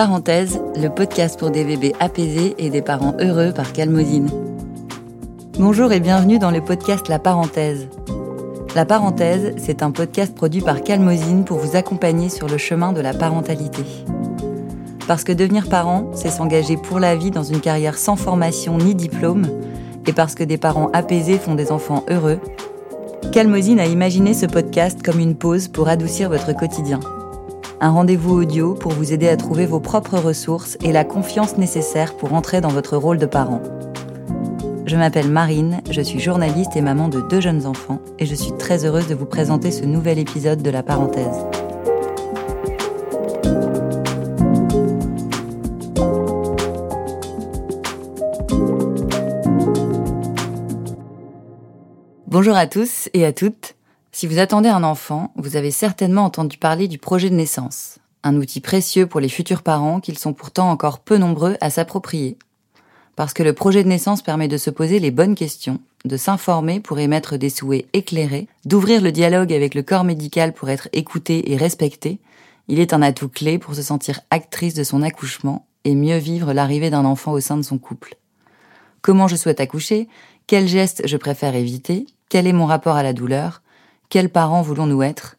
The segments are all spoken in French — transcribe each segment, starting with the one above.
Parenthèse, le podcast pour des bébés apaisés et des parents heureux par Calmosine. Bonjour et bienvenue dans le podcast La Parenthèse. La Parenthèse, c'est un podcast produit par Calmosine pour vous accompagner sur le chemin de la parentalité. Parce que devenir parent, c'est s'engager pour la vie dans une carrière sans formation ni diplôme, et parce que des parents apaisés font des enfants heureux, Calmosine a imaginé ce podcast comme une pause pour adoucir votre quotidien un rendez-vous audio pour vous aider à trouver vos propres ressources et la confiance nécessaire pour entrer dans votre rôle de parent. Je m'appelle Marine, je suis journaliste et maman de deux jeunes enfants et je suis très heureuse de vous présenter ce nouvel épisode de La Parenthèse. Bonjour à tous et à toutes. Si vous attendez un enfant, vous avez certainement entendu parler du projet de naissance, un outil précieux pour les futurs parents qu'ils sont pourtant encore peu nombreux à s'approprier. Parce que le projet de naissance permet de se poser les bonnes questions, de s'informer pour émettre des souhaits éclairés, d'ouvrir le dialogue avec le corps médical pour être écouté et respecté, il est un atout clé pour se sentir actrice de son accouchement et mieux vivre l'arrivée d'un enfant au sein de son couple. Comment je souhaite accoucher? Quels gestes je préfère éviter? Quel est mon rapport à la douleur? Quels parents voulons-nous être?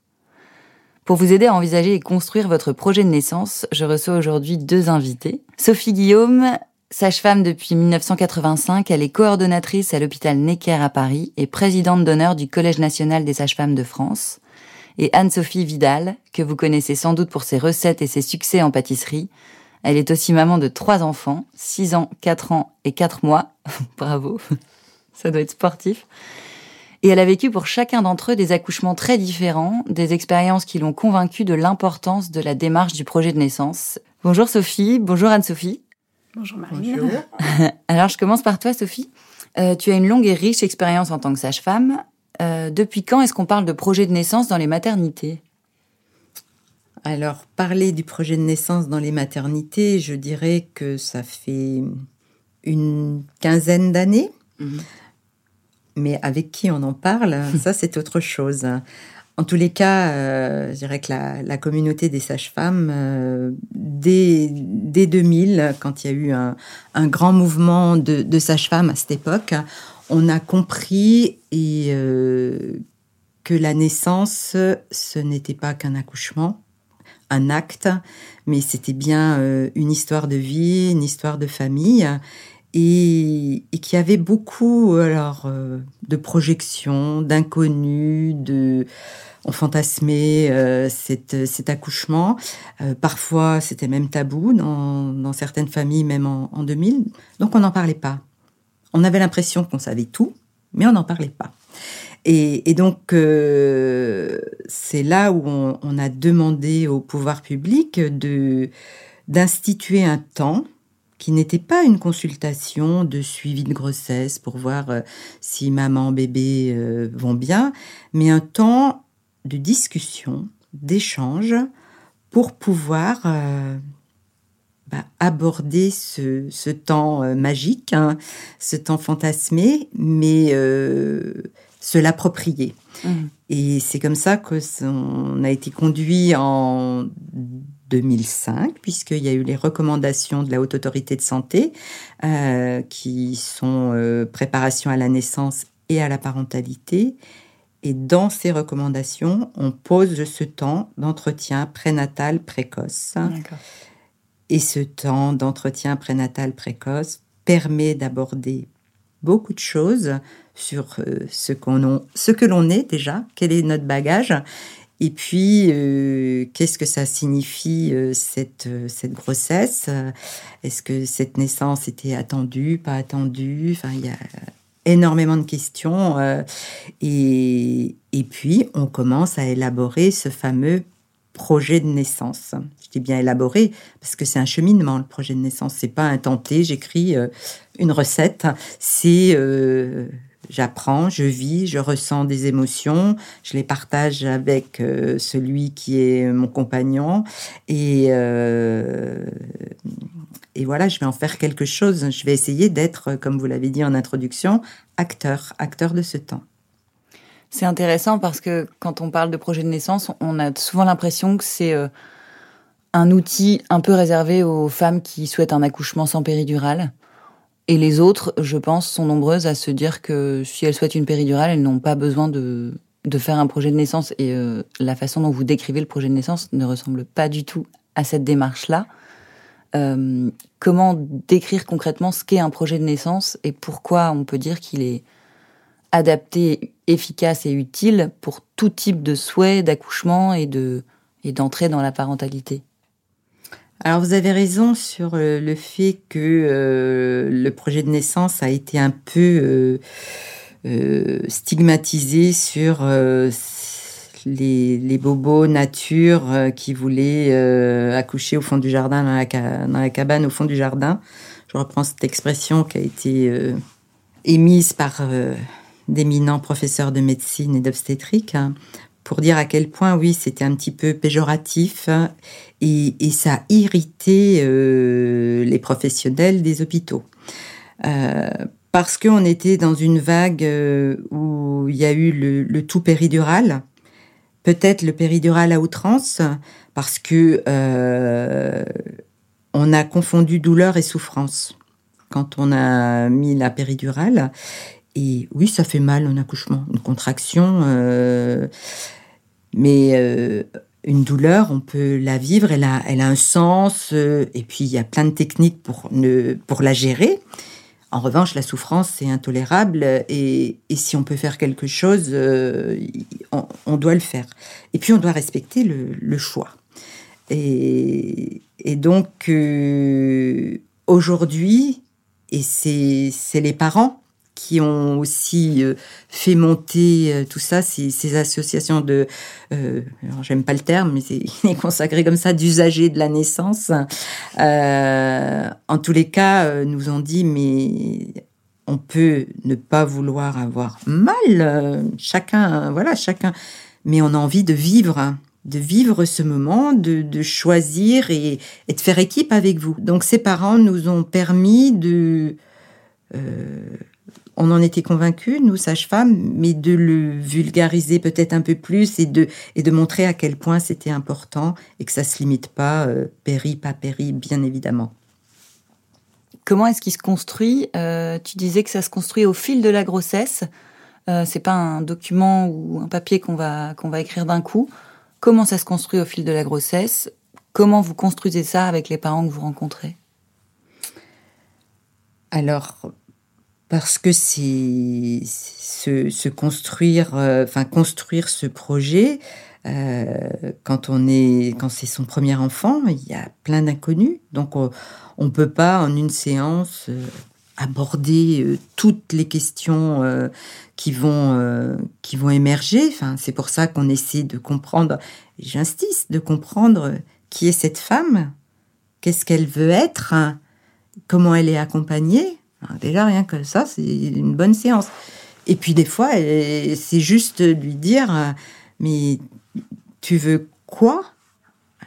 Pour vous aider à envisager et construire votre projet de naissance, je reçois aujourd'hui deux invités. Sophie Guillaume, sage-femme depuis 1985, elle est coordonnatrice à l'hôpital Necker à Paris et présidente d'honneur du Collège national des sages-femmes de France. Et Anne-Sophie Vidal, que vous connaissez sans doute pour ses recettes et ses succès en pâtisserie. Elle est aussi maman de trois enfants, 6 ans, 4 ans et 4 mois. Bravo, ça doit être sportif. Et elle a vécu pour chacun d'entre eux des accouchements très différents, des expériences qui l'ont convaincue de l'importance de la démarche du projet de naissance. Bonjour Sophie, bonjour Anne-Sophie. Bonjour Marie. Bonjour. Alors je commence par toi Sophie. Euh, tu as une longue et riche expérience en tant que sage-femme. Euh, depuis quand est-ce qu'on parle de projet de naissance dans les maternités? Alors parler du projet de naissance dans les maternités, je dirais que ça fait une quinzaine d'années. Mhm mais avec qui on en parle, ça c'est autre chose. En tous les cas, euh, je dirais que la, communauté des sages-femmes, euh, dès, 2000, quand il y a eu un, grand mouvement de, sages-femmes à cette époque, on a compris et, euh, que la naissance, ce n'était pas qu'un accouchement, un acte, mais c'était bien une histoire de vie, une histoire de famille, et, et qui avait beaucoup alors euh, de projections, d'inconnus, de on fantasmait euh, cet, cet, accouchement. Euh, parfois, c'était même tabou dans, dans, certaines familles, même en, en 2000. Donc, on n'en parlait pas. On avait l'impression qu'on savait tout, mais on n'en parlait pas. Et, et donc, euh, c'est là où on, on, a demandé au pouvoir public de d'instituer un temps qui n'était pas une consultation de suivi de grossesse pour voir euh, si maman, bébé euh, vont bien, mais un temps de discussion, d'échange pour pouvoir euh, bah, aborder ce, ce temps magique, hein, ce temps fantasmé, mais se l'approprier. Mmh. Et c'est comme ça que on a été conduit en 2005, puisqu'il y a eu les recommandations de la Haute Autorité de Santé, euh, qui sont euh, préparation à la naissance et à la parentalité. Et dans ces recommandations, on pose ce temps d'entretien prénatal précoce. Et ce temps d'entretien prénatal précoce permet d'aborder beaucoup de choses sur euh, ce, qu'on ce que l'on est déjà, quel est notre bagage, et puis, euh, qu'est-ce que ça signifie euh, cette, euh, cette grossesse? Est-ce que cette naissance était attendue, pas attendue? Enfin, il y a énormément de questions. et, et puis, on commence à élaborer ce fameux projet de naissance. Je dis bien élaboré parce que c'est un cheminement, le projet de naissance. C'est pas un tenté, j'écris une recette. C'est j'apprends, je vis, je ressens des émotions, je les partage avec euh, celui qui est mon compagnon et, euh, et voilà, je vais en faire quelque chose. Je vais essayer d'être, comme vous l'avez dit en introduction, acteur, acteur de ce temps. C'est intéressant parce que quand on parle de projet de naissance, on a souvent l'impression que c'est euh, un outil un peu réservé aux femmes qui souhaitent un accouchement sans péridurale. Et les autres, je pense, sont nombreuses à se dire que si elles souhaitent une péridurale, elles n'ont pas besoin de, de faire un projet de naissance. Et euh, la façon dont vous décrivez le projet de naissance ne ressemble pas du tout à cette démarche-là. Euh, comment décrire concrètement ce qu'est un projet de naissance et pourquoi on peut dire qu'il est adapté, efficace et utile pour tout type de souhait d'accouchement et de et dans la parentalité? Alors vous avez raison sur euh, le fait que euh, le projet de naissance a été un peu euh, stigmatisé sur les, les, bobos nature qui voulaient accoucher au fond du jardin, dans la, cabane au fond du jardin. Je reprends cette expression qui a été émise par d'éminents professeurs de médecine et d'obstétrique hein, pour dire à quel point, oui, c'était un petit peu péjoratif hein, et, ça a irrité euh, les professionnels des hôpitaux. Euh, parce qu'on était dans une vague euh, où il y a eu le, tout péridural, peut-être le péridural à outrance, parce que on a confondu douleur et souffrance quand on a mis la péridurale. Et oui, ça fait mal un accouchement, une contraction. Euh, mais euh, une douleur, on peut la vivre, elle a, un sens. Euh, et puis, il y a plein de techniques pour, ne, pour la gérer. En revanche, la souffrance, c'est intolérable. Et, et, si on peut faire quelque chose, on, doit le faire. Et puis, on doit respecter le, le choix. Et, et donc, aujourd'hui, et c'est les parents qui ont aussi euh, fait monter euh, tout ça, ces, associations de, euh, j'aime pas le terme, mais c'est consacré comme ça, d'usagers de la naissance. Euh, en tous les cas, nous ont dit, mais on peut ne pas vouloir avoir mal, chacun, voilà, chacun, mais on a envie de vivre de vivre ce moment, de, choisir et, de faire équipe avec vous. Donc ces parents nous ont permis de on en était convaincus, nous, sages-femmes, mais de le vulgariser peut-être un peu plus et de, et de montrer à quel point c'était important et que ça se limite pas, euh, péri, pas péri, bien évidemment. Comment est-ce qu'il se construit euh, Tu disais que ça se construit au fil de la grossesse. Euh, c'est pas un document ou un papier qu'on va, qu'on va écrire d'un coup. Comment ça se construit au fil de la grossesse? Comment vous construisez ça avec les parents que vous rencontrez? Alors, parce que se, construire, euh, enfin construire ce projet. Euh, quand on est, quand c'est son premier enfant, il y a plein d'inconnus, donc on, ne peut pas en une séance euh, aborder toutes les questions qui vont qui vont émerger. Enfin, c'est pour ça qu'on essaie de comprendre. J'insiste de comprendre qui est cette femme, qu'est-ce qu'elle veut être, comment elle est accompagnée déjà, rien que ça, c'est une bonne séance. Et puis des fois, c'est juste lui dire, euh, mais tu veux quoi?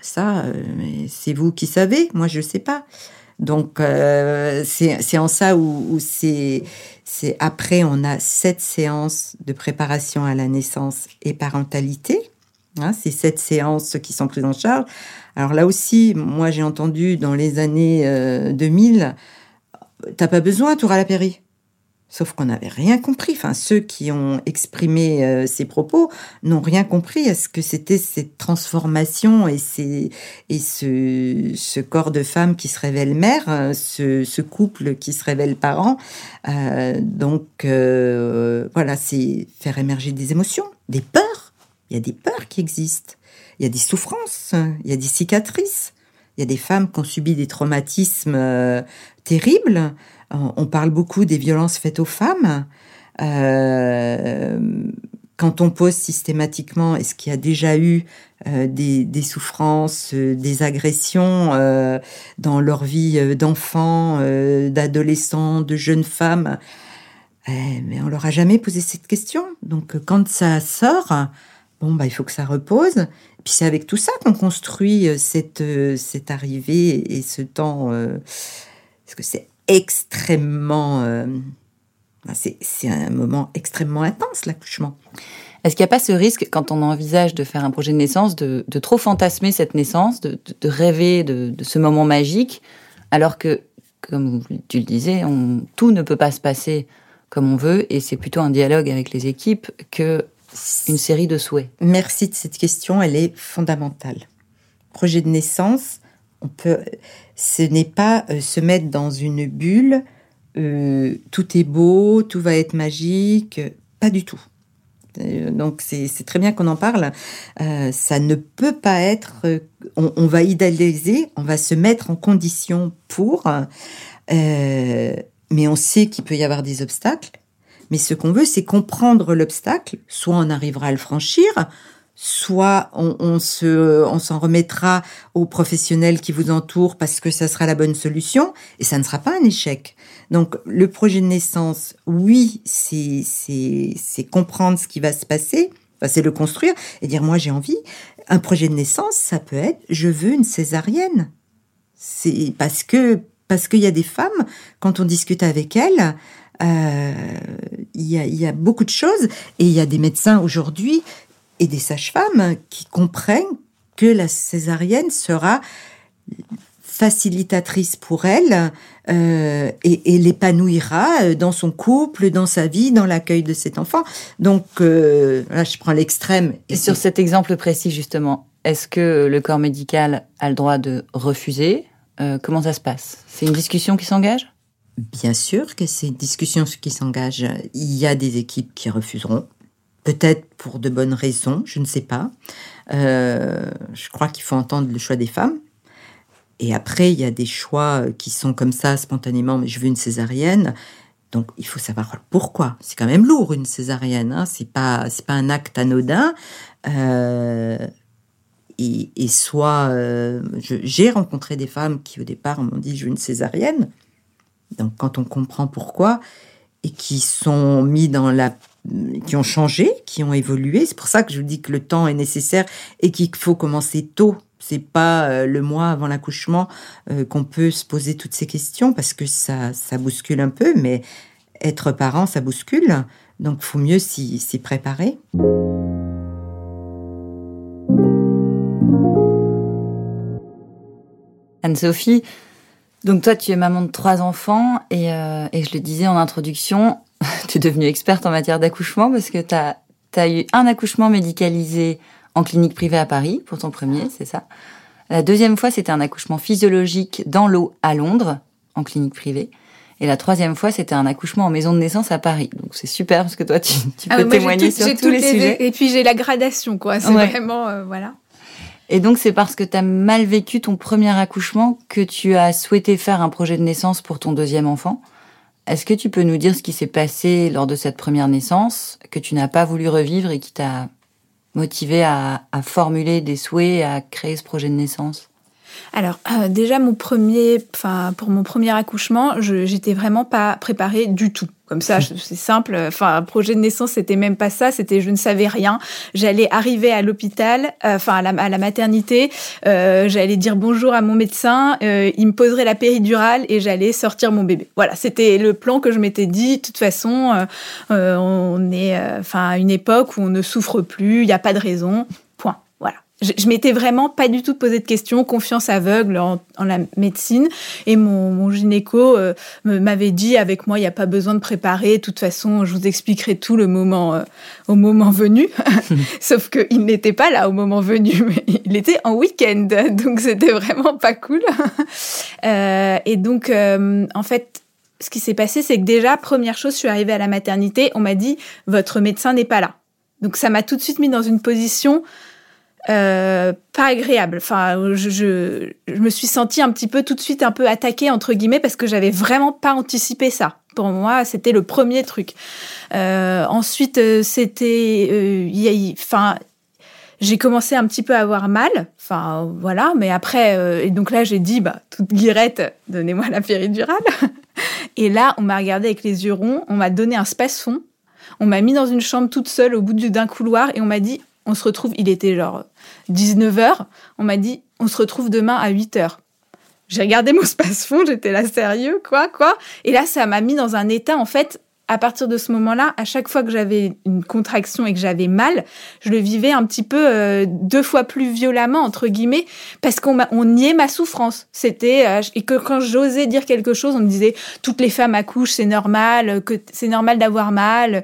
Ça, euh, c'est vous qui savez, moi je ne sais pas. Donc euh, c'est en ça où, c'est après on a sept séances de préparation à la naissance et parentalité. Hein, c'est sept séances qui sont prises en charge. Alors là aussi, moi j'ai entendu dans les années 2000 t'as pas besoin, à la péri. Sauf qu'on n'avait rien compris. Enfin, ceux qui ont exprimé euh, ces propos n'ont rien compris à ce que c'était cette transformation et, et ce, corps de femme qui se révèle mère, euh, ce, couple qui se révèle parent. Euh, donc, voilà, c'est faire émerger des émotions, des peurs. Il y a des peurs qui existent. Il y a des souffrances, il y a des cicatrices. Il y a des femmes qui ont subi des traumatismes euh, terribles. On parle beaucoup des violences faites aux femmes. Euh, quand on pose systématiquement, est-ce qu'il y a déjà eu euh, des, souffrances, des agressions dans leur vie d'enfants, d'adolescents, de jeunes femmes? Eh, Mais on leur a jamais posé cette question. Donc quand ça sort, bon, bah, il faut que ça repose. Puis c'est avec tout ça qu'on construit euh, cette, euh, cette arrivée et ce temps. Euh, parce que c'est extrêmement. Bah, c'est un moment extrêmement intense, l'accouchement. Est-ce qu'il n'y a pas ce risque, quand on envisage de faire un projet de naissance, de, trop fantasmer cette naissance, de, rêver de, ce moment magique, alors que, comme tu le disais, tout ne peut pas se passer comme on veut, et c'est plutôt un dialogue avec les équipes que une série de souhaits Merci de cette question, elle est fondamentale. Projet de naissance, on peut, ce n'est pas euh, se mettre dans une bulle, euh, tout est beau, tout va être magique, pas du tout. Euh, donc c'est très bien qu'on en parle. ça ne peut pas être. On, va idéaliser, on va se mettre en condition pour, mais on sait qu'il peut y avoir des obstacles. Mais ce qu'on veut, c'est comprendre l'obstacle. Soit on arrivera à le franchir, soit on, se, on s'en remettra aux professionnels qui vous entourent parce que ça sera la bonne solution et ça ne sera pas un échec. Donc le projet de naissance, oui, c'est c'est comprendre ce qui va se passer, c'est le construire et dire moi j'ai envie. Un projet de naissance, ça peut être je veux une césarienne. C'est parce que parce qu'il y a des femmes quand on discute avec elles, euh, il y, a, beaucoup de choses et il y a des médecins aujourd'hui et des sages-femmes qui comprennent que la césarienne sera facilitatrice pour elle euh, et, l'épanouira dans son couple, dans sa vie, dans l'accueil de cet enfant. Donc euh, là, je prends l'extrême. Sur cet exemple précis, justement, est-ce que le corps médical a le droit de refuser? Comment ça se passe? C'est une discussion qui s'engage? Bien sûr que c'est une discussion qui s'engage. Il y a des équipes qui refuseront, peut-être pour de bonnes raisons, je ne sais pas. Euh, je crois qu'il faut entendre le choix des femmes. Et après, il y a des choix qui sont comme ça spontanément, mais je veux une césarienne. Donc, il faut savoir pourquoi. C'est quand même lourd une césarienne. Hein. C'est pas, c'est pas un acte anodin. Euh, et, soit, euh, j'ai rencontré des femmes qui au départ m'ont dit je veux une césarienne. Donc quand on comprend pourquoi et qui sont mis dans la qui ont changé, qui ont évolué, c'est pour ça que je vous dis que le temps est nécessaire et qu'il faut commencer tôt. C'est pas euh, le mois avant l'accouchement euh, qu'on peut se poser toutes ces questions parce que ça ça bouscule un peu mais être parent ça bouscule. Donc faut mieux s'y préparer. Anne-Sophie, donc toi, tu es maman de trois enfants et, euh, et je le disais en introduction, tu es devenue experte en matière d'accouchement parce que tu as, as, eu un accouchement médicalisé en clinique privée à Paris pour ton premier, c'est ça. La deuxième fois, c'était un accouchement physiologique dans l'eau à Londres, en clinique privée. Et la troisième fois, c'était un accouchement en maison de naissance à Paris. Donc c'est super parce que toi, tu, tu ah peux témoigner sur tous les, sujets. Et puis j'ai la gradation, quoi. C'est vraiment, euh, voilà. Et donc, c'est parce que tu as mal vécu ton premier accouchement que tu as souhaité faire un projet de naissance pour ton deuxième enfant. Est-ce que tu peux nous dire ce qui s'est passé lors de cette première naissance, que tu n'as pas voulu revivre et qui t'a motivé à, formuler des souhaits, à créer ce projet de naissance? Alors euh, déjà mon premier, enfin pour mon premier accouchement, j'étais vraiment pas préparée du tout. Comme ça, c'est simple. Enfin, un projet de naissance, c'était même pas ça. C'était je ne savais rien. J'allais arriver à l'hôpital, euh, enfin à, la, maternité. Euh, j'allais dire bonjour à mon médecin. il me poserait la péridurale et j'allais sortir mon bébé. Voilà, c'était le plan que je m'étais dit. De toute façon, on est, enfin à une époque où on ne souffre plus. Il n'y a pas de raison je, je m'étais vraiment pas du tout posé de questions, confiance aveugle en, la médecine. Et mon, mon gynéco euh, m'avait dit avec moi, il n'y a pas besoin de préparer. De toute façon, je vous expliquerai tout le moment euh, au moment venu. Sauf qu'il n'était pas là au moment venu, mais il était en week-end, donc c'était vraiment pas cool. euh, et donc, euh, en fait, ce qui s'est passé, c'est que déjà, première chose, je suis arrivée à la maternité, on m'a dit votre médecin n'est pas là. Donc ça m'a tout de suite mis dans une position euh, pas agréable. Enfin, je, je, je, me suis sentie un petit peu tout de suite un peu attaquée entre guillemets parce que j'avais vraiment pas anticipé ça. Pour moi, c'était le premier truc. Euh, ensuite, euh, c'était, euh, enfin, j'ai commencé un petit peu à avoir mal. Enfin, voilà. Mais après, et donc là, j'ai dit, bah, toute guirette, donnez-moi la péridurale. et là, on m'a regardé avec les yeux ronds. On m'a donné un space-fond. On m'a mis dans une chambre toute seule au bout d'un couloir et on m'a dit on se retrouve, il était genre 19h, on m'a dit, on se retrouve demain à 8h. J'ai regardé mon space-fond, j'étais là sérieux, quoi, quoi? Et là, ça m'a mis dans un état, en fait, à partir de ce moment-là, à chaque fois que j'avais une contraction et que j'avais mal, je le vivais un petit peu euh, deux fois plus violemment entre guillemets parce qu'on on niait ma souffrance. C'était euh, et que quand j'osais dire quelque chose, on me disait toutes les femmes accouchent, c'est normal, que c'est normal d'avoir mal.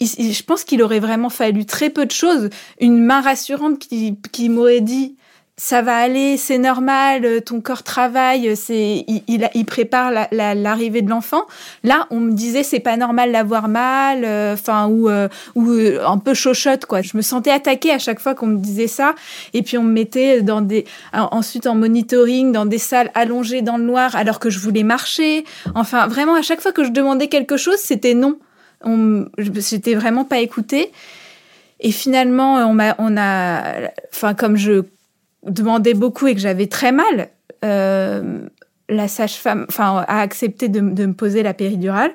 Je pense qu'il aurait vraiment fallu très peu de choses, une main rassurante qui, qui m'aurait dit ça va aller, c'est normal, euh, ton corps travaille, c'est il, il, prépare l'arrivée de l'enfant. Là, on me disait c'est pas normal d'avoir mal, euh, enfin ou euh, ou un peu chochotte quoi. Je me sentais attaquée à chaque fois qu'on me disait ça, et puis on me mettait dans des ensuite en monitoring dans des salles allongées dans le noir alors que je voulais marcher. Enfin, vraiment à chaque fois que je demandais quelque chose, c'était non. On, j'étais vraiment pas écoutée. Et finalement, on m'a, on a, enfin comme je demandais beaucoup et que j'avais très mal, euh, la sage-femme enfin, a accepté de, me poser la péridurale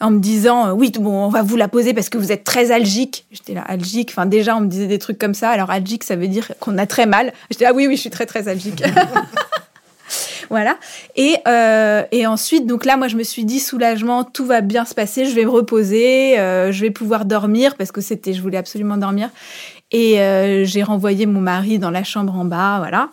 en me disant euh, oui bon on va vous la poser parce que vous êtes très algique. J'étais là algique? Enfin déjà on me disait des trucs comme ça. Alors algique ça veut dire qu'on a très mal. J'étais là oui oui je suis très très algique voilà. Et euh, et ensuite donc là moi je me suis dit soulagement tout va bien se passer je vais me reposer je vais pouvoir dormir parce que c'était je voulais absolument dormir et euh, j'ai renvoyé mon mari dans la chambre en bas, voilà.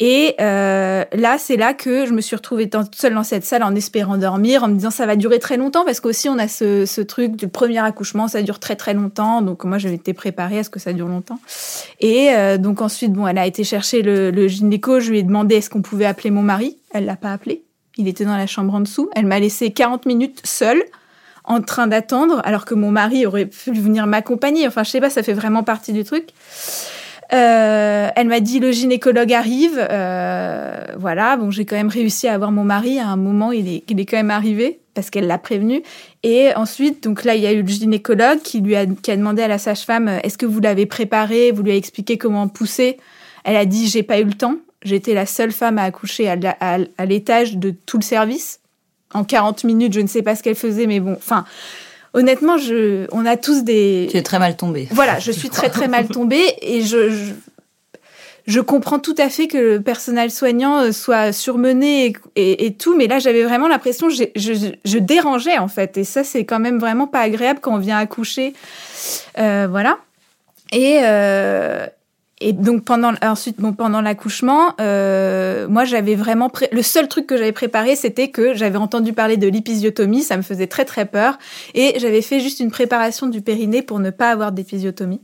Et euh, là, c'est là que je me suis retrouvée toute seule dans cette salle en espérant dormir, en me disant ça va durer très longtemps, parce qu'aussi on a ce, ce truc du premier accouchement, ça dure très très longtemps. Donc moi, j'avais été préparée à ce que ça dure longtemps. Et euh, donc ensuite, bon, elle a été chercher le, le gynéco, je lui ai demandé est-ce qu'on pouvait appeler mon mari. Elle l'a pas appelé. Il était dans la chambre en dessous. Elle m'a laissé 40 minutes seule en train d'attendre, alors que mon mari aurait pu venir m'accompagner. Enfin, je sais pas, ça fait vraiment partie du truc. Euh, elle m'a dit le gynécologue arrive. Euh, voilà, bon, j'ai quand même réussi à avoir mon mari. À un moment, il est, il est quand même arrivé parce qu'elle l'a prévenu. Et ensuite, donc là, il y a eu le gynécologue qui lui a, qui a demandé à la sage-femme est-ce que vous l'avez préparé? Vous lui avez expliqué comment pousser? Elle a dit j'ai pas eu le temps. J'étais la seule femme à accoucher à l'étage de tout le service en 40 minutes, je ne sais pas ce qu'elle faisait, mais bon, enfin, honnêtement, je, on a tous des. Tu es très mal tombée. Voilà, je suis très très mal tombée et je, je, comprends tout à fait que le personnel soignant euh, soit surmené et, tout, mais là j'avais vraiment l'impression je, je, dérangeais en fait, et ça c'est quand même vraiment pas agréable quand on vient accoucher, euh, voilà. Et, euh, et donc pendant ensuite bon pendant l'accouchement, euh, moi j'avais vraiment le seul truc que j'avais préparé c'était que j'avais entendu parler de l'épisiotomie, ça me faisait très très peur et j'avais fait juste une préparation du périnée pour ne pas avoir d'épisiotomie.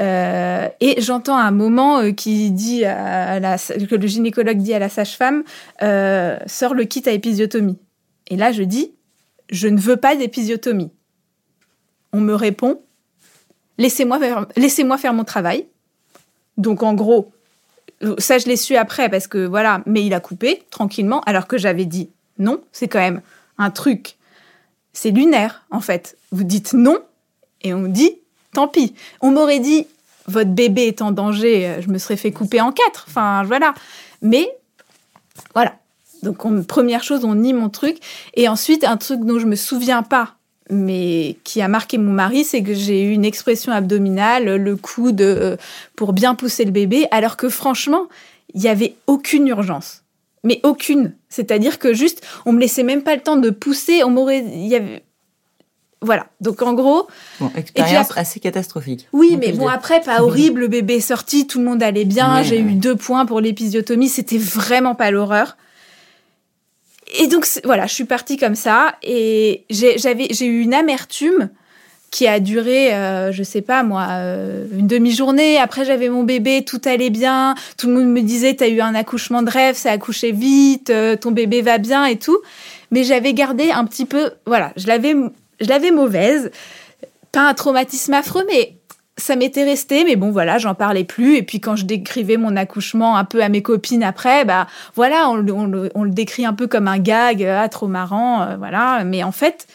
Euh, et j'entends un moment euh, qui dit à la, que le gynécologue dit à la sage-femme euh, sors le kit à épisiotomie. Et là je dis je ne veux pas d'épisiotomie. On me répond laissez-moi laissez-moi faire mon travail. Donc en gros, ça je l'ai su après parce que voilà, mais il a coupé tranquillement alors que j'avais dit non, c'est quand même un truc. C'est lunaire en fait. Vous dites non et on dit tant pis. On m'aurait dit votre bébé est en danger, euh, je me serais fait couper en quatre. Enfin voilà. Mais voilà. Donc première chose, on nie mon truc et ensuite un truc dont je me souviens pas mais qui a marqué mon mari, c'est que j'ai eu une expression abdominale, le coude euh, pour bien pousser le bébé, alors que franchement, il n'y avait aucune urgence. Mais aucune. C'est-à-dire que juste, on me laissait même pas le temps de pousser, on m'aurait... Y avait... Voilà. Donc en gros... Bon, expérience assez catastrophique. Oui, mais bon, après, pas horrible, le bébé est sorti, tout le monde allait bien, j'ai eu deux points pour l'épisiotomie, c'était vraiment pas l'horreur et donc voilà, je suis partie comme ça et j'avais j'ai eu une amertume qui a duré, euh, je sais pas moi, euh, une demi-journée. Après, j'avais mon bébé, tout allait bien. Tout le monde me disait, t'as eu un accouchement de rêve, ça a accouché vite, euh, ton bébé va bien et tout. Mais j'avais gardé un petit peu, voilà, je l'avais, je l'avais mauvaise. Pas un traumatisme affreux, mais ça m'était resté, mais bon, voilà, j'en parlais plus. Et puis quand je décrivais mon accouchement un peu à mes copines après, bah voilà, on, le décrit un peu comme un gag, ah, trop marrant, euh, voilà. Mais en fait,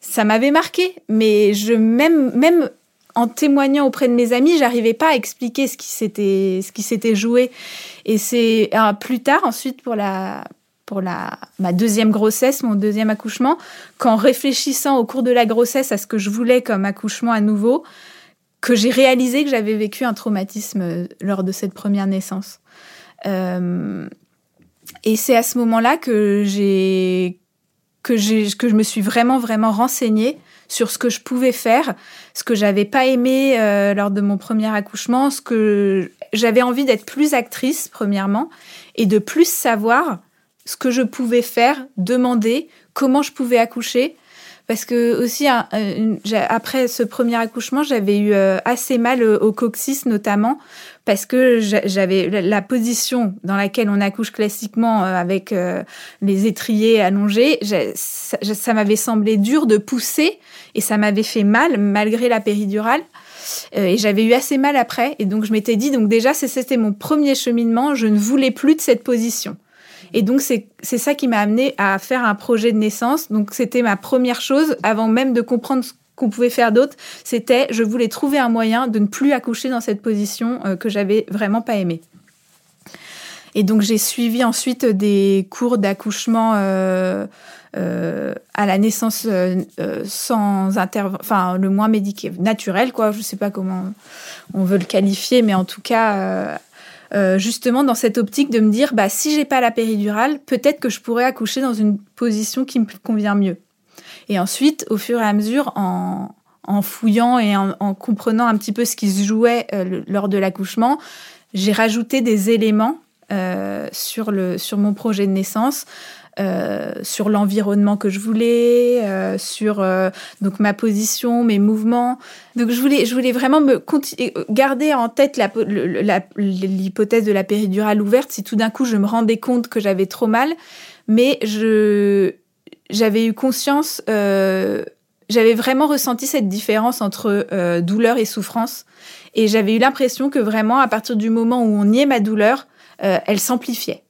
ça m'avait marqué. Mais je même même en témoignant auprès de mes amis, j'arrivais pas à expliquer ce qui s'était ce qui s'était joué. Et c'est euh, plus tard, ensuite pour la pour la ma deuxième grossesse, mon deuxième accouchement, qu'en réfléchissant au cours de la grossesse à ce que je voulais comme accouchement à nouveau, que j'ai réalisé que j'avais vécu un traumatisme lors de cette première naissance. et c'est à ce moment-là que j'ai que, que je me suis vraiment, vraiment renseignée sur ce que je pouvais faire, ce que j'avais pas aimé euh, lors de mon premier accouchement, ce que j'avais envie d'être plus actrice, premièrement, et de plus savoir ce que je pouvais faire, demander, comment je pouvais accoucher. Parce que aussi, après ce premier accouchement, j'avais eu euh, assez mal au coccyx notamment, parce que j'avais la position dans laquelle on accouche classiquement euh, avec euh, les étriers allongés, ça, m'avait semblé dur de pousser et ça m'avait fait mal malgré la péridurale. Euh, et j'avais eu assez mal après. Et donc je m'étais dit, donc déjà c'était mon premier cheminement, je ne voulais plus de cette position. Et donc, c'est ça qui m'a amené à faire un projet de naissance. Donc, c'était ma première chose avant même de comprendre ce qu'on pouvait faire d'autre, c'était je voulais trouver un moyen de ne plus accoucher dans cette position euh, que j'avais vraiment pas aimée. Et donc j'ai suivi ensuite des cours d'accouchement euh, euh, à la naissance sans intervention, enfin le moins médical, naturel quoi. Je sais pas comment on veut le qualifier, mais en tout cas justement dans cette optique de me dire bah si j'ai pas la péridurale, peut-être que je pourrais accoucher dans une position qui me convient mieux. Et ensuite, au fur et à mesure, en, fouillant et en, comprenant un petit peu ce qui se jouait euh, lors de l'accouchement, j'ai rajouté des éléments euh, sur, le, sur mon projet de naissance. Euh, sur l'environnement que je voulais, sur donc ma position, mes mouvements. Donc je voulais, je voulais vraiment me garder en tête l'hypothèse de la péridurale ouverte si tout d'un coup je me rendais compte que j'avais trop mal, mais je j'avais eu conscience, euh, j'avais vraiment ressenti cette différence entre euh, douleur et souffrance. Et j'avais eu l'impression que vraiment, à partir du moment où on niait ma douleur, euh, elle s'amplifiait.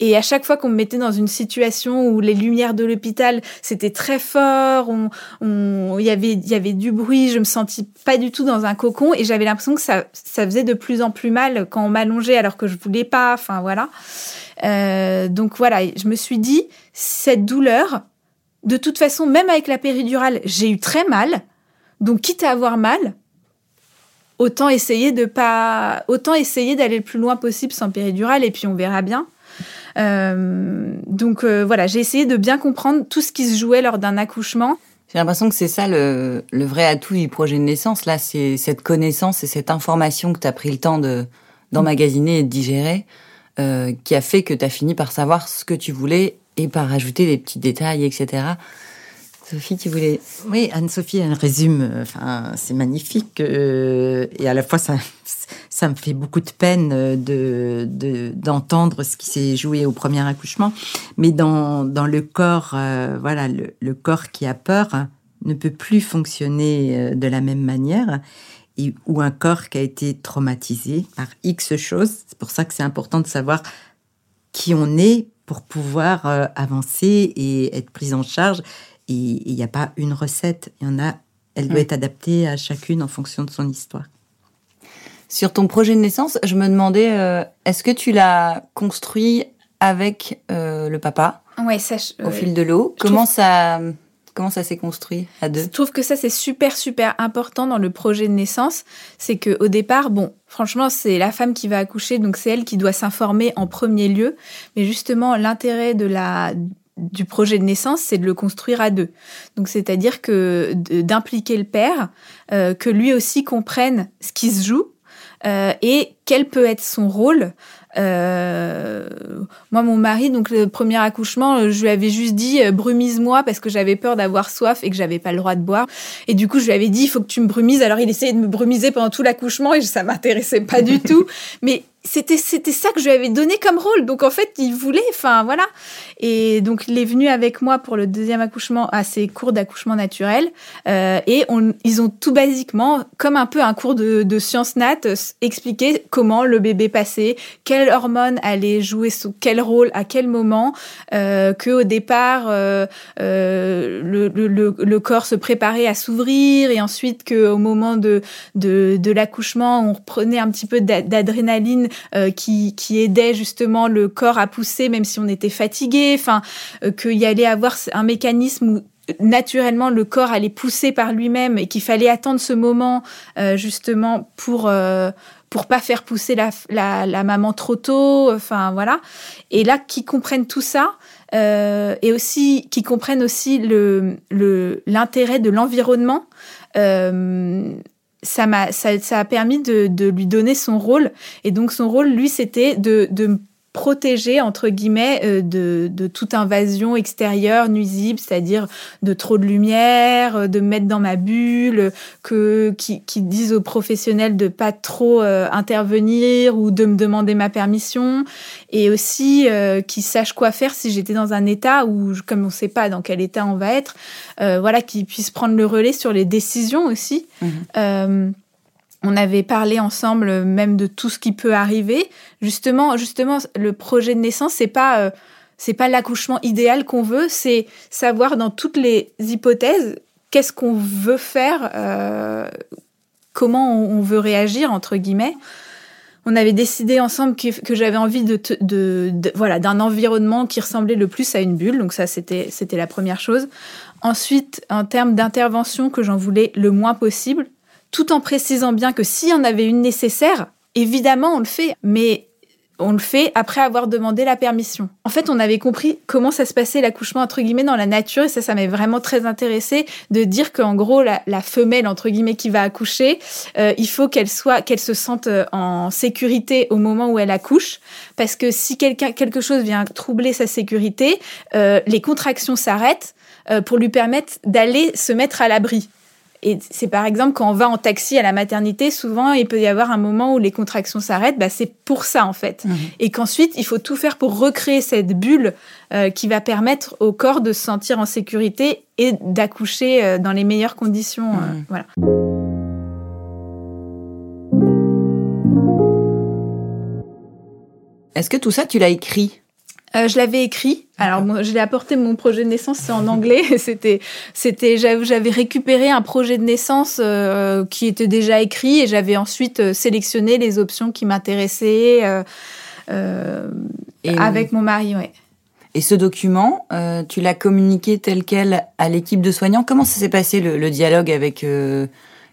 Et à chaque fois qu'on me mettait dans une situation où les lumières de l'hôpital, c'était très fort, il on, y, avait, y avait du bruit, je me sentis pas du tout dans un cocon et j'avais l'impression que ça, ça faisait de plus en plus mal quand on m'allongeait alors que je voulais pas, enfin voilà. Euh, donc voilà, je me suis dit, cette douleur, de toute façon, même avec la péridurale, j'ai eu très mal. Donc quitte à avoir mal, autant essayer de pas, autant essayer d'aller le plus loin possible sans péridurale et puis on verra bien. Euh, donc euh, voilà, j'ai essayé de bien comprendre tout ce qui se jouait lors d'un accouchement. J'ai l'impression que c'est ça le, le, vrai atout du projet de naissance. Là, c'est cette connaissance et cette information que tu as pris le temps de d'emmagasiner et de digérer. Euh, qui a fait que tu as fini par savoir ce que tu voulais et par ajouter des petits détails, etc. Sophie, tu voulais... Oui, Anne-Sophie, elle résume, enfin, c'est magnifique. Euh, et à la fois, ça, ça me fait beaucoup de peine de, d'entendre ce qui s'est joué au premier accouchement. Mais dans, dans le corps, voilà, le, le, corps qui a peur ne peut plus fonctionner de la même manière ou un corps qui a été traumatisé par X choses. C'est pour ça que c'est important de savoir qui on est pour pouvoir euh, avancer et être prise en charge. Et il n'y a pas une recette, il y en a, elle doit mm. être adaptée à chacune en fonction de son histoire. Sur ton projet de naissance, je me demandais, euh, est-ce que tu l'as construit avec euh, le papa Ouais, ça, au fil de l'eau? Comment ça Comment ça s'est construit à deux? Je trouve que ça c'est super super important dans le projet de naissance, c'est que au départ, bon, franchement, c'est la femme qui va accoucher, donc c'est elle qui doit s'informer en premier lieu, mais justement l'intérêt de la du projet de naissance, c'est de le construire à deux. Donc, c'est-à-dire que d'impliquer le père, euh, que lui aussi comprenne ce qui se joue euh, et quel peut être son rôle? Euh, moi, mon mari, donc le premier accouchement, euh, je lui avais juste dit euh, brumise-moi parce que j'avais peur d'avoir soif et que j'avais pas le droit de boire. Et du coup, je lui avais dit il faut que tu me brumises. Alors, il essayait de me brumiser pendant tout l'accouchement et ça m'intéressait pas du tout. Mais c'était c'était ça que je lui avais donné comme rôle. Donc en fait, il voulait, enfin voilà. Et donc il est venu avec moi pour le deuxième accouchement à ses cours d'accouchement naturel. Euh, et on, ils ont tout basiquement, comme un peu un cours de, de sciences nat, expliqué comment le bébé passait, quelle hormone allait jouer sous quel rôle à quel moment, euh, que au départ euh, euh, le, le, le, corps se préparait à s'ouvrir et ensuite que au moment de de, de l'accouchement, on reprenait un petit peu d'adrénaline euh, qui, qui aidait justement le corps à pousser même si on était fatigué, enfin euh, qu'il y allait avoir un mécanisme où naturellement le corps allait pousser par lui-même et qu'il fallait attendre ce moment euh, justement pour euh, pour pas faire pousser la, maman trop tôt. Enfin voilà. Et là qui comprennent tout ça euh, et aussi qui comprennent aussi l'intérêt de l'environnement euh, ça m'a ça, ça, a permis de, de, lui donner son rôle. Et donc son rôle lui c'était de, de protégé entre guillemets euh, de, de, toute invasion extérieure nuisible, c'est-à-dire de trop de lumière, euh, de me mettre dans ma bulle, que qui, qui disent aux professionnels de pas trop euh, intervenir ou de me demander ma permission, et aussi euh, qui sachent quoi faire si j'étais dans un état où, comme on sait pas dans quel état on va être, voilà, qu'ils puissent prendre le relais sur les décisions aussi. Mmh on avait parlé ensemble même de tout ce qui peut arriver. Justement, justement, le projet de naissance, c'est pas euh, c'est pas l'accouchement idéal qu'on veut, c'est savoir dans toutes les hypothèses qu'est-ce qu'on veut faire, euh, comment on, veut réagir entre guillemets. On avait décidé ensemble que, que j'avais envie de voilà d'un environnement qui ressemblait le plus à une bulle, donc ça c'était c'était la première chose. Ensuite, en termes d'intervention, que j'en voulais le moins possible tout en précisant bien que s'il y en avait une nécessaire, évidemment on le fait, mais on le fait après avoir demandé la permission. En fait, on avait compris comment ça se passait l'accouchement entre guillemets dans la nature et ça, ça m'avait vraiment très intéressé de dire qu'en gros la, femelle entre guillemets qui va accoucher, euh, il faut qu'elle soit, qu'elle se sente euh, en sécurité au moment où elle accouche, parce que si quelqu'un quelque chose vient troubler sa sécurité, euh, les contractions s'arrêtent pour lui permettre d'aller se mettre à l'abri. Et c'est par exemple quand on va en taxi à la maternité, souvent il peut y avoir un moment où les contractions s'arrêtent. Bah, c'est pour ça en fait. Mhm. Et qu'ensuite il faut tout faire pour recréer cette bulle euh, qui va permettre au corps de se sentir en sécurité et d'accoucher euh, dans les meilleures conditions. Euh, mhm. voilà. Est-ce que tout ça tu l'as écrit? Euh, je l'avais écrit. Alors, je l'ai apporté mon projet de naissance, c'est en anglais. c'était, c'était, j'avais récupéré un projet de naissance euh, qui était déjà écrit et j'avais ensuite euh, sélectionné les options qui m'intéressaient avec mon mari. Ouais. Et ce document, tu l'as communiqué tel quel à l'équipe de soignants. Comment ça s'est passé le, le, dialogue avec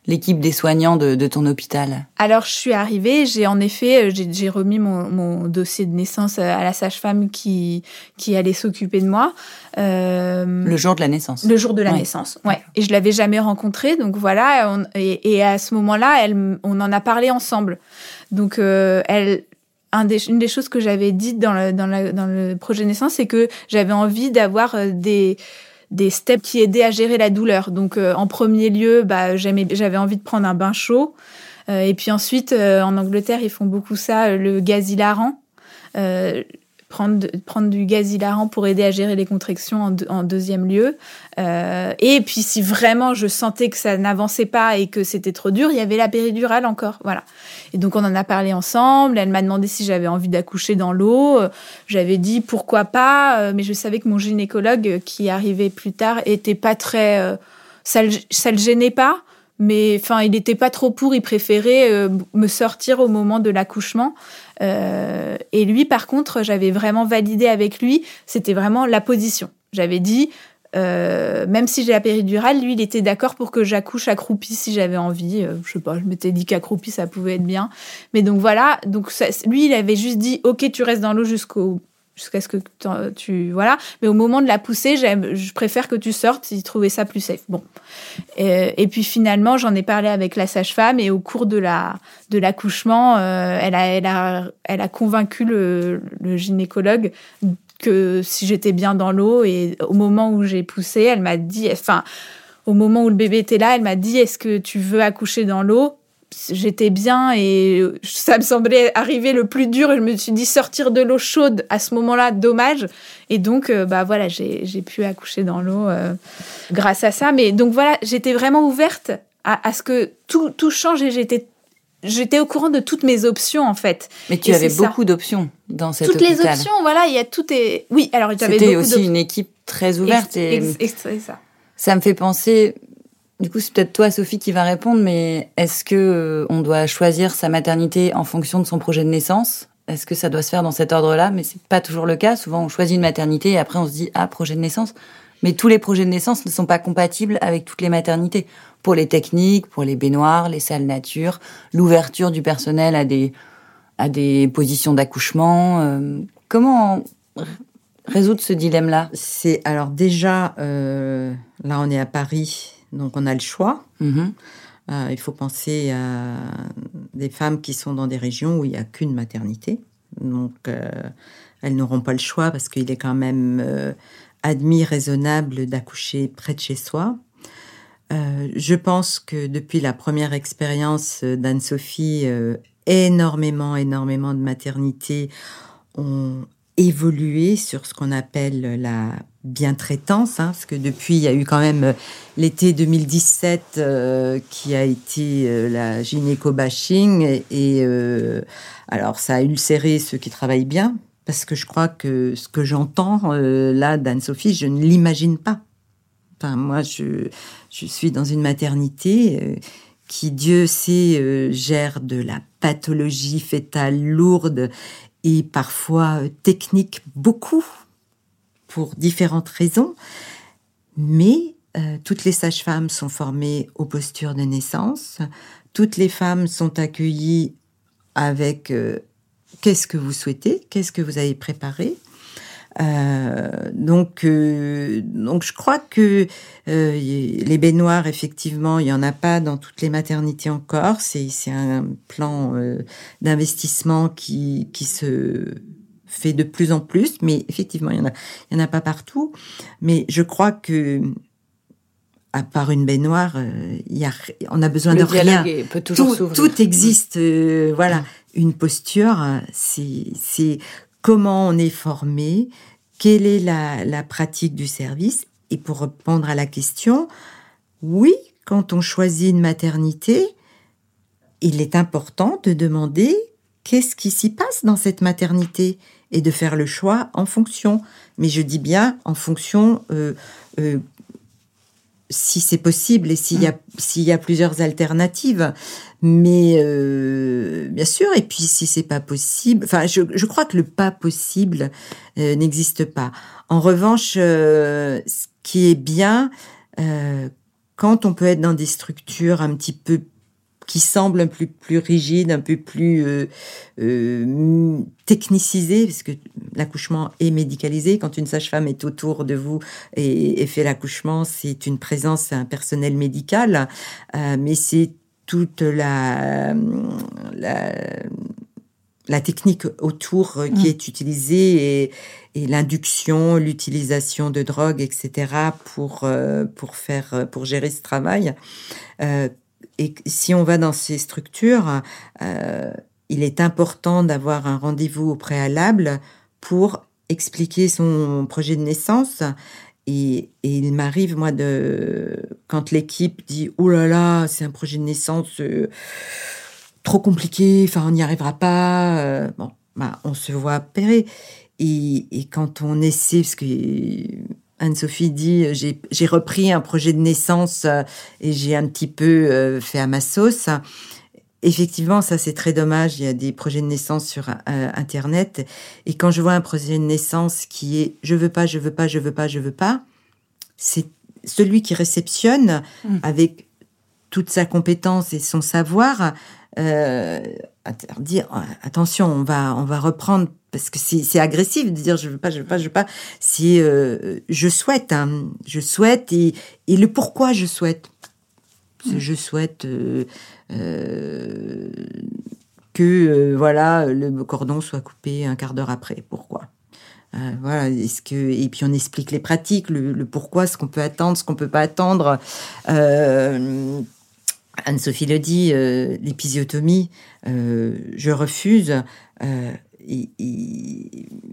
l'équipe des soignants de, ton hôpital Alors, je suis arrivée, j'ai en effet, euh, j'ai remis mon, dossier de naissance à la sage-femme qui, qui allait s'occuper de moi. Euh, le jour de la naissance Le jour de la naissance, ouais. Et je l'avais jamais rencontrée, donc voilà. et, à ce moment-là, on en a parlé ensemble. Donc, euh, elle, une des choses que j'avais dites dans le, dans, dans le projet de naissance, c'est que j'avais envie d'avoir des des steps qui aidaient à gérer la douleur. Donc, euh, en premier lieu, bah, j'avais envie de prendre un bain chaud. Euh, et puis ensuite, euh, en Angleterre, ils font beaucoup ça, le gaz hilarant prendre, prendre du gaz hilarant pour aider à gérer les contractions en, deuxième lieu. Euh, et puis si vraiment je sentais que ça n'avançait pas et que c'était trop dur, il y avait la péridurale encore. Voilà. Et donc on en a parlé ensemble. Elle m'a demandé si j'avais envie d'accoucher dans l'eau. J'avais dit pourquoi pas, euh, mais je savais que mon gynécologue qui arrivait plus tard était pas très, euh, ça, ça le gênait pas mais enfin il n'était pas trop pour il préférait euh, me sortir au moment de l'accouchement euh, et lui par contre j'avais vraiment validé avec lui c'était vraiment la position j'avais dit euh, même si j'ai la péridurale, lui, il était d'accord pour que j'accouche accroupie si j'avais envie. je sais pas, je m'étais dit qu'accroupie ça pouvait être bien. Mais donc voilà, donc lui, il avait juste dit, ok, tu restes dans l'eau jusqu'au jusqu'à ce que tu voilà. Mais au moment de la poussée j'aime je préfère que tu sortes il trouvait ça plus safe. Bon. Et, puis finalement j'en ai parlé avec la sage-femme et au cours de la de l'accouchement euh, elle a elle a elle a convaincu le, le gynécologue que si j'étais bien dans l'eau et au moment où j'ai poussé elle m'a dit enfin au moment où le bébé était là elle m'a dit est-ce que tu veux accoucher dans l'eau? J'étais bien et ça me semblait arriver le plus dur. Et je me suis dit sortir de l'eau chaude à ce moment-là, dommage. Et donc, euh, bah voilà, j'ai pu accoucher dans l'eau euh, grâce à ça. Mais donc voilà, j'étais vraiment ouverte à, ce que tout, tout change et j'étais j'étais au courant de toutes mes options en fait. Mais tu avais beaucoup d'options dans cette Toutes les options, voilà, il y a tout est. Oui, alors j'avais C'était aussi une équipe très ouverte et. ça. Ça me fait penser du coup, c'est peut-être toi, Sophie, qui va répondre, mais est-ce que euh, on doit choisir sa maternité en fonction de son projet de naissance? Est-ce que ça doit se faire dans cet ordre-là? Mais c'est pas toujours le cas. Souvent, on choisit une maternité et après, on se dit ah projet de naissance. Mais tous les projets de naissance ne sont pas compatibles avec toutes les maternités. Pour les techniques, pour les baignoires, les salles nature, l'ouverture du personnel à des, à des positions d'accouchement. Euh, comment résoudre ce dilemme-là? C'est alors déjà, euh, là on est à Paris, donc on a le choix. Mm-hmm. Euh, il faut penser à des femmes qui sont dans des régions où il n'y a qu'une maternité. Donc, elles n'auront pas le choix parce qu'il est quand même admis raisonnable d'accoucher près de chez soi. Euh, je pense que depuis la première expérience d'Anne-Sophie, euh, énormément, énormément de maternités ont évolué sur ce qu'on appelle la bientraitance, hein, parce que depuis, il y a eu quand même l'été 2017 euh, qui a été la gynéco-bashing, et, alors ça a ulcéré ceux qui travaillent bien, parce que je crois que ce que j'entends euh, là d'Anne-Sophie, je ne l'imagine pas. Enfin, moi, je, je suis dans une maternité euh, qui, Dieu sait, euh, gère de la pathologie fétale lourde et parfois technique beaucoup, pour différentes raisons. Mais toutes les sages-femmes sont formées aux postures de naissance. Toutes les femmes sont accueillies avec qu'est-ce que vous souhaitez, qu'est-ce que vous avez préparé. Euh, donc, euh, donc je crois que euh, les baignoires, effectivement, il y en a pas dans toutes les maternités encore. C'est c'est un plan d'investissement qui qui se fait de plus en plus, mais effectivement, il y en a il y en a pas partout. Mais je crois que à part une baignoire, il y a, on a besoin de rien. Peut toujours tout, tout existe, voilà une posture, c'est comment on est formé, quelle est la, pratique du service? Et pour répondre à la question, oui, quand on choisit une maternité, il est important de demander qu'est-ce qui s'y passe dans cette maternité et de faire le choix en fonction. Mais je dis bien en fonction euh, euh, si c'est possible et s'il y a s'il y a plusieurs alternatives. Mais euh, bien sûr et puis si c'est pas possible enfin je, je crois que le pas possible euh, n'existe pas. En revanche euh, ce qui est bien quand on peut être dans des structures un petit peu qui semble un peu plus rigide, un peu plus euh, euh, technicisé, parce que l'accouchement est médicalisé. Quand une sage-femme est autour de vous et, fait l'accouchement, c'est une présence, un personnel médical, euh, mais c'est toute la, la, la technique autour qui mm. est utilisée et, et l'induction, l'utilisation de drogue, etc. pour pour faire pour gérer ce travail. Euh, et si on va dans ces structures, euh, il est important d'avoir un rendez-vous au préalable pour expliquer son projet de naissance. Et, il m'arrive, moi, de quand l'équipe dit « Oh là là, c'est un projet de naissance euh, trop compliqué, enfin, on n'y arrivera pas. Euh, bon, bah, on se voit pérer. Et, et quand on essaie, parce que Anne-Sophie dit j'ai repris un projet de naissance euh, et j'ai un petit peu euh, fait à ma sauce. Effectivement, ça c'est très dommage. Il y a des projets de naissance sur euh, Internet et quand je vois un projet de naissance qui est je veux pas, je veux pas, je veux pas, je veux pas, c'est celui qui réceptionne mmh. avec toute sa compétence et son savoir euh, dire attention, on va on va reprendre parce que c'est agressif de dire je veux pas, je veux pas, je veux pas. C'est euh, je souhaite, hein, je souhaite et, et le pourquoi je souhaite. Mm. Je souhaite euh, euh, que voilà le cordon soit coupé un quart d'heure après. Pourquoi? Voilà, est-ce que et puis on explique les pratiques, le, le pourquoi, ce qu'on peut attendre, ce qu'on peut pas attendre. Anne-Sophie le dit, euh, l'épisiotomie, euh, je refuse. Euh,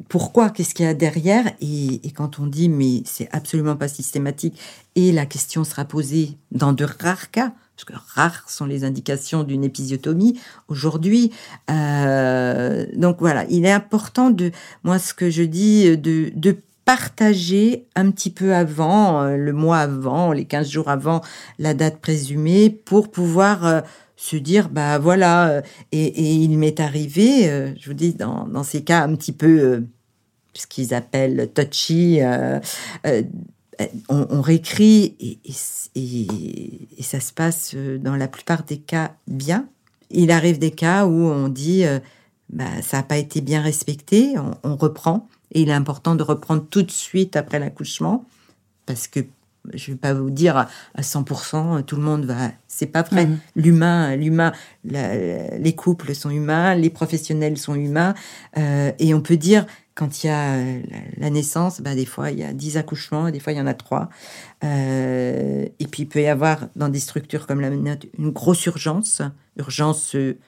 pourquoi Qu'est-ce qu'il y a derrière? Et, quand on dit mais c'est absolument pas systématique et la question sera posée dans de rares cas, parce que rares sont les indications d'une épisiotomie aujourd'hui. donc voilà, il est important de, moi ce que je dis, de partager un petit peu avant, euh, le mois avant, les 15 jours avant la date présumée, pour pouvoir euh, se dire, bah voilà, euh, et, il m'est arrivé, je vous dis, dans, ces cas un petit peu, ce qu'ils appellent touchy, on, réécrit et, et, ça se passe dans la plupart des cas bien. Il arrive des cas où on dit bah, ça n'a pas été bien respecté, on, reprend. Et il est important de reprendre tout de suite après l'accouchement parce que je vais pas vous dire à 100%, tout le monde va. C'est pas vrai. Mhm. L'humain, l'humain, les couples sont humains, les professionnels sont humains, euh, et on peut dire quand il y a la naissance, bah, des fois il y a 10 accouchements, des fois il y en a 3. Euh, et puis il peut y avoir dans des structures comme la une grosse urgence, urgence euh,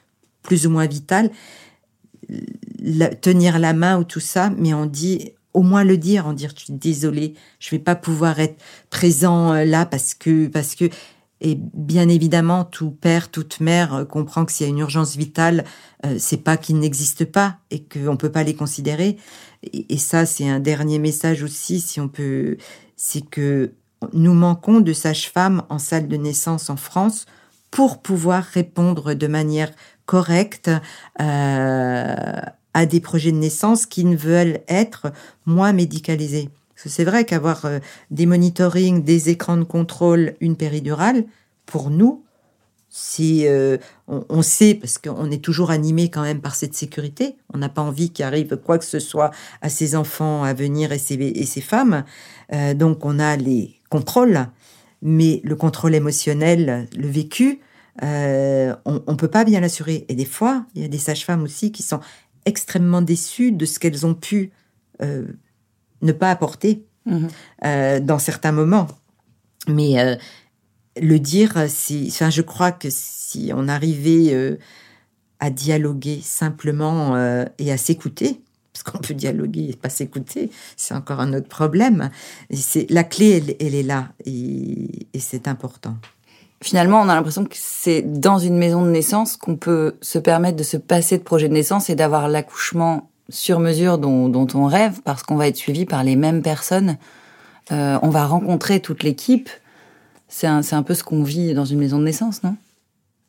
plus ou moins vitale, tenir la main ou tout ça, mais on dit au moins le dire, en dire je suis désolée, je vais pas pouvoir être présent euh, là parce que parce que et bien évidemment tout père, toute mère euh, comprend que s'il y a une urgence vitale, euh, c'est pas qu'il n'existe pas et qu'on peut pas les considérer. Et, et ça c'est un dernier message aussi si on peut, c'est que nous manquons de sages-femmes en salle de naissance en France pour pouvoir répondre de manière correcte euh, à des projets de naissance qui ne veulent être moins médicalisés. c'est vrai qu'avoir euh, des monitorings, des écrans de contrôle, une péridurale, pour nous, si euh, on, sait, parce qu'on est toujours animé quand même par cette sécurité, on n'a pas envie qu'il arrive quoi que ce soit à ses enfants à venir et ses, femmes, donc on a les contrôles, mais le contrôle émotionnel, le vécu, on ne peut pas bien l'assurer. Et des fois, il y a des sages-femmes aussi qui sont extrêmement déçues de ce qu'elles ont pu euh, ne pas apporter mhm. euh, dans certains moments. Mais euh, le dire, si, enfin, je crois que si on arrivait à dialoguer simplement et à s'écouter, parce qu'on peut dialoguer et pas s'écouter, c'est encore un autre problème. C'est la clé, elle, est là et c'est important finalement, on a l'impression que c'est dans une maison de naissance qu'on peut se permettre de se passer de projet de naissance et d'avoir l'accouchement sur mesure dont, dont, on rêve, parce qu'on va être suivi par les mêmes personnes. Euh, on va rencontrer toute l'équipe. C'est un, un, peu ce qu'on vit dans une maison de naissance, non?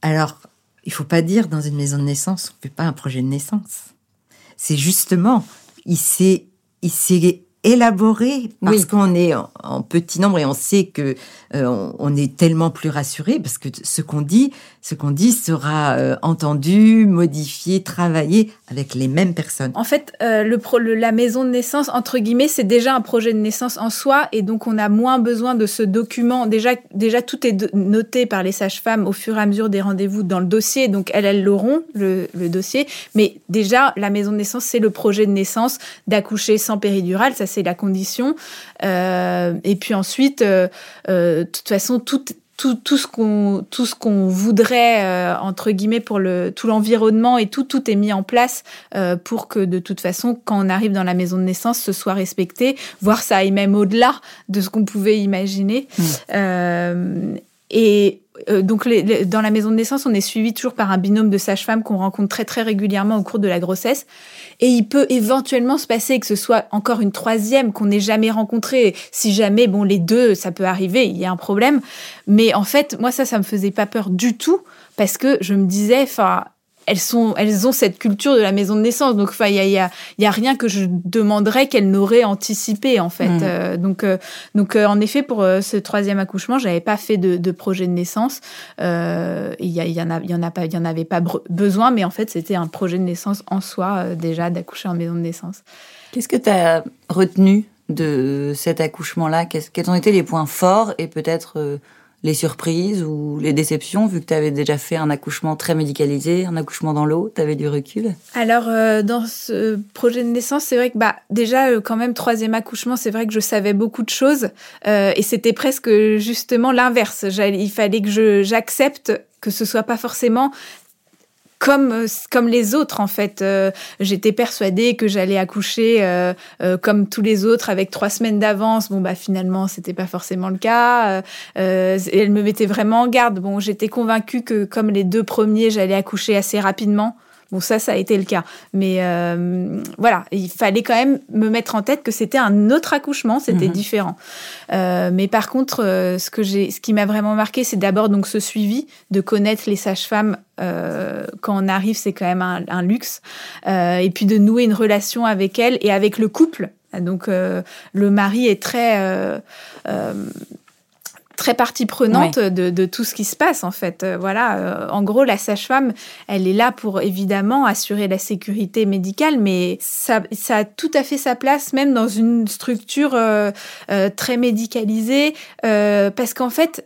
Alors, il faut pas dire dans une maison de naissance, on fait pas un projet de naissance. C'est justement, il s'est, élaboré parce qu'on est en, petit nombre et on sait que euh, on, est tellement plus rassuré parce que ce qu'on dit, ce qu'on dit sera euh, entendu, modifié, travaillé avec les mêmes personnes. En fait, euh, le, la maison de naissance entre guillemets, c'est déjà un projet de naissance en soi et donc on a moins besoin de ce document. Déjà, déjà tout est noté par les sages-femmes au fur et à mesure des rendez-vous dans le dossier, donc elles elles l'auront le, le dossier. Mais déjà, la maison de naissance, c'est le projet de naissance d'accoucher sans péridurale. Ça c'est la condition. Euh, et puis ensuite, euh, euh, de toute façon, tout, tout, tout, ce qu'on tout ce qu'on voudrait entre guillemets pour le tout l'environnement et tout tout est mis en place pour que de toute façon quand on arrive dans la maison de naissance ce soit respecté voire ça aille même au-delà de ce qu'on pouvait imaginer mmh. et donc dans la maison de naissance on est suivi toujours par un binôme de sages-femmes qu'on rencontre très très régulièrement au cours de la grossesse et il peut éventuellement se passer que ce soit encore une troisième qu'on n'ait jamais rencontrée. Si jamais, bon, les deux, ça peut arriver, il y a un problème. Mais en fait, moi, ça, ça me faisait pas peur du tout parce que je me disais, enfin, elles sont, elles ont cette culture de la maison de naissance. Donc, il y a, y, a, y a, rien que je demanderais qu'elles n'auraient anticipé, en fait. Mmh. Euh, donc, euh, donc, euh, en effet, pour ce troisième accouchement, j'avais pas fait de, de, projet de naissance. Il y, y, en a, y en a pas, il y en avait pas besoin, mais en fait, c'était un projet de naissance en soi déjà d'accoucher en maison de naissance. Qu'est-ce que tu as retenu de cet accouchement-là? Quels ont été les points forts et peut-être les surprises ou les déceptions, vu que tu avais déjà fait un accouchement très médicalisé, un accouchement dans l'eau, tu avais du recul Alors, euh, dans ce projet de naissance, c'est vrai que bah, déjà, euh, quand même, troisième accouchement, c'est vrai que je savais beaucoup de choses. Euh, et c'était presque justement l'inverse. Il fallait que j'accepte que ce soit pas forcément comme euh, comme les autres en fait. Euh, j'étais persuadée que j'allais accoucher euh, comme tous les autres avec trois semaines d'avance. Bon bah finalement c'était pas forcément le cas. elle me mettait vraiment en garde. Bon j'étais convaincue que comme les deux premiers j'allais accoucher assez rapidement. Bon, ça, ça a été le cas. Mais euh, voilà, il fallait quand même me mettre en tête que c'était un autre accouchement, c'était mhm. différent. Euh, mais par contre, euh, ce que j'ai, ce qui m'a vraiment marqué, c'est d'abord donc ce suivi, de connaître les sages-femmes euh, quand on arrive, c'est quand même un, un luxe. Euh, et puis de nouer une relation avec elles et avec le couple Donc le mari est très très partie prenante de, tout ce qui se passe en fait. Euh, voilà, euh, en gros, la sage-femme, elle est là pour évidemment assurer la sécurité médicale, mais ça, ça a tout à fait sa place même dans une structure euh, très médicalisée, parce qu'en fait,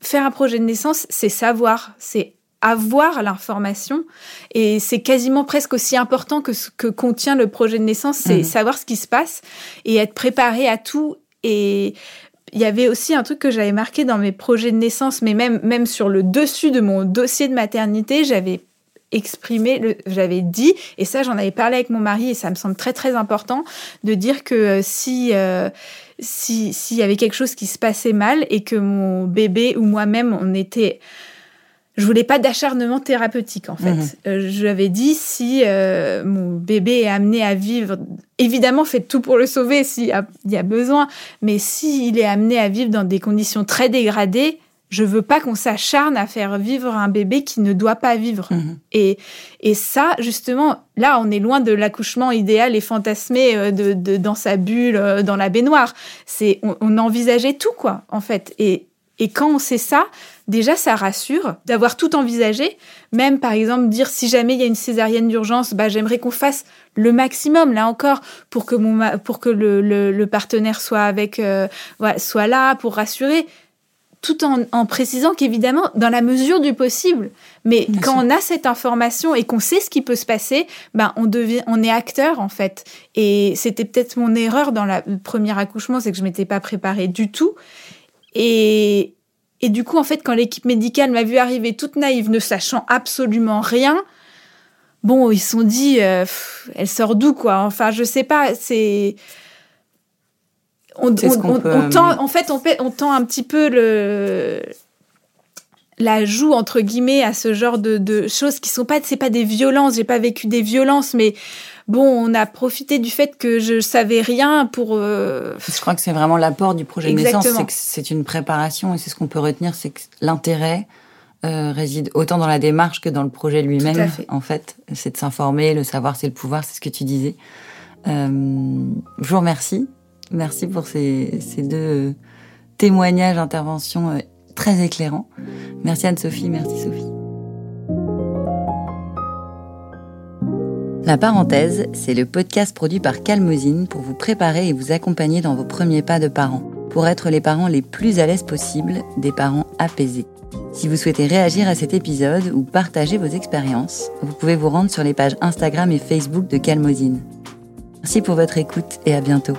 faire un projet de naissance, c'est savoir, c'est avoir l'information et c'est quasiment presque aussi important que ce que contient le projet de naissance, c'est mmh. savoir ce qui se passe et être préparé à tout et il y avait aussi un truc que j'avais marqué dans mes projets de naissance, mais même, sur le dessus de mon dossier de maternité, j'avais exprimé, j'avais dit, et ça j'en avais parlé avec mon mari, et ça me semble très très important, de dire que euh, si... Euh, s'il y avait quelque chose qui se passait mal et que mon bébé ou moi-même on était je voulais pas d'acharnement thérapeutique en fait. Mhm. Euh, je lui avais dit si euh, mon bébé est amené à vivre, évidemment faites tout pour le sauver s'il y, y, a besoin, mais s'il est amené à vivre dans des conditions très dégradées, je veux pas qu'on s'acharne à faire vivre un bébé qui ne doit pas vivre. Mhm. Et, et ça, justement, là, on est loin de l'accouchement idéal et fantasmé euh, de, de, dans sa bulle, dans la baignoire. C'est on, on envisageait tout quoi, en fait. Et et quand on sait ça, déjà ça rassure d'avoir tout envisagé. Même par exemple dire si jamais il y a une césarienne d'urgence, bah j'aimerais qu'on fasse le maximum là encore pour que mon pour que le, le, partenaire soit avec euh, soit là pour rassurer tout en, en précisant qu'évidemment, dans la mesure du possible, mais quand on a cette information et qu'on sait ce qui peut se passer, ben on devient, on est acteur en fait. Et c'était peut-être mon erreur dans la, le premier accouchement, c'est que je m'étais pas préparée du tout. Et, et du coup, en fait, quand l'équipe médicale m'a vu arriver toute naïve, ne sachant absolument rien, bon, ils se sont dit, euh, elle sort d'où, quoi? Enfin, je sais pas, c'est... On, tend, en fait, on, on tend un petit peu le la joue entre guillemets à ce genre de, de choses qui sont pas c'est pas des violences j'ai pas vécu des violences mais bon, on a profité du fait que je savais rien pour. Euh, je crois que c'est vraiment l'apport du projet de naissance, c'est que c'est une préparation et c'est ce qu'on peut retenir, c'est que l'intérêt euh, réside autant dans la démarche que dans le projet lui-même. En fait, c'est de s'informer, le savoir, c'est le pouvoir, c'est ce que tu disais. Euh, je vous remercie, merci pour ces, ces deux témoignages, interventions euh, très éclairants. Merci Anne-Sophie, merci Sophie. La parenthèse, c'est le podcast produit par Calmosine pour vous préparer et vous accompagner dans vos premiers pas de parents, pour être les parents les plus à l'aise possible, des parents apaisés. Si vous souhaitez réagir à cet épisode ou partager vos expériences, vous pouvez vous rendre sur les pages Instagram et Facebook de Calmosine. Merci pour votre écoute et à bientôt.